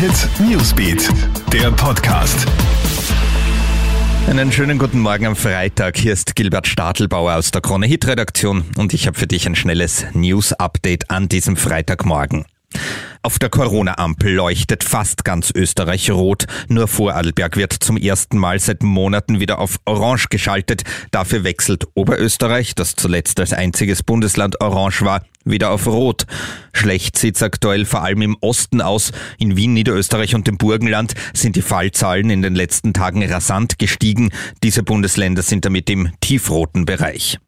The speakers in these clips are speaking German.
Hit Newsbeat, der Podcast. Einen schönen guten Morgen am Freitag. Hier ist Gilbert Stadelbauer aus der Krone Hit Redaktion und ich habe für dich ein schnelles News Update an diesem Freitagmorgen. Auf der Corona-Ampel leuchtet fast ganz Österreich rot. Nur Vorarlberg wird zum ersten Mal seit Monaten wieder auf Orange geschaltet. Dafür wechselt Oberösterreich, das zuletzt als einziges Bundesland orange war, wieder auf Rot. Schlecht sieht's aktuell vor allem im Osten aus. In Wien, Niederösterreich und dem Burgenland sind die Fallzahlen in den letzten Tagen rasant gestiegen. Diese Bundesländer sind damit im tiefroten Bereich.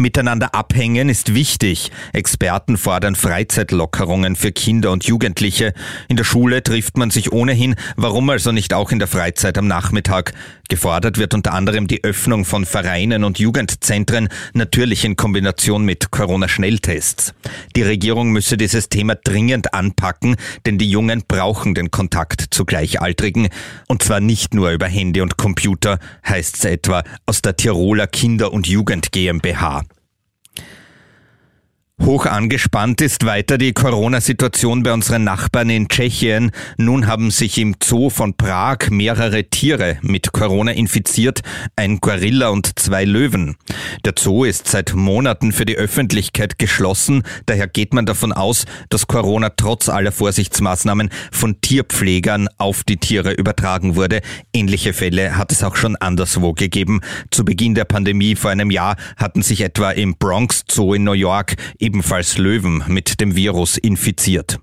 Miteinander abhängen ist wichtig. Experten fordern Freizeitlockerungen für Kinder und Jugendliche. In der Schule trifft man sich ohnehin. Warum also nicht auch in der Freizeit am Nachmittag? Gefordert wird unter anderem die Öffnung von Vereinen und Jugendzentren, natürlich in Kombination mit Corona-Schnelltests. Die Regierung müsse dieses Thema dringend anpacken, denn die Jungen brauchen den Kontakt zu Gleichaltrigen. Und zwar nicht nur über Handy und Computer, heißt es etwa aus der Tiroler Kinder- und Jugend GmbH. Hoch angespannt ist weiter die Corona-Situation bei unseren Nachbarn in Tschechien. Nun haben sich im Zoo von Prag mehrere Tiere mit Corona infiziert, ein Gorilla und zwei Löwen. Der Zoo ist seit Monaten für die Öffentlichkeit geschlossen, daher geht man davon aus, dass Corona trotz aller Vorsichtsmaßnahmen von Tierpflegern auf die Tiere übertragen wurde. Ähnliche Fälle hat es auch schon anderswo gegeben. Zu Beginn der Pandemie vor einem Jahr hatten sich etwa im Bronx Zoo in New York ebenfalls Löwen mit dem Virus infiziert.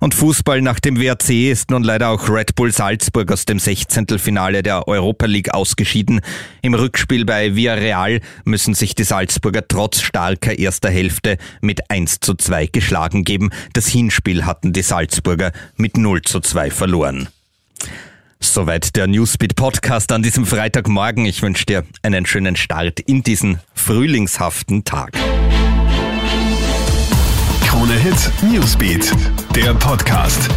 Und Fußball nach dem WRC ist nun leider auch Red Bull Salzburg aus dem 16. Finale der Europa League ausgeschieden. Im Rückspiel bei Villarreal müssen sich die Salzburger trotz starker erster Hälfte mit 1 zu 2 geschlagen geben. Das Hinspiel hatten die Salzburger mit 0 zu 2 verloren. Soweit der Newsbeat Podcast an diesem Freitagmorgen. Ich wünsche dir einen schönen Start in diesen frühlingshaften Tag. Krone Hit Newsbeat, der Podcast.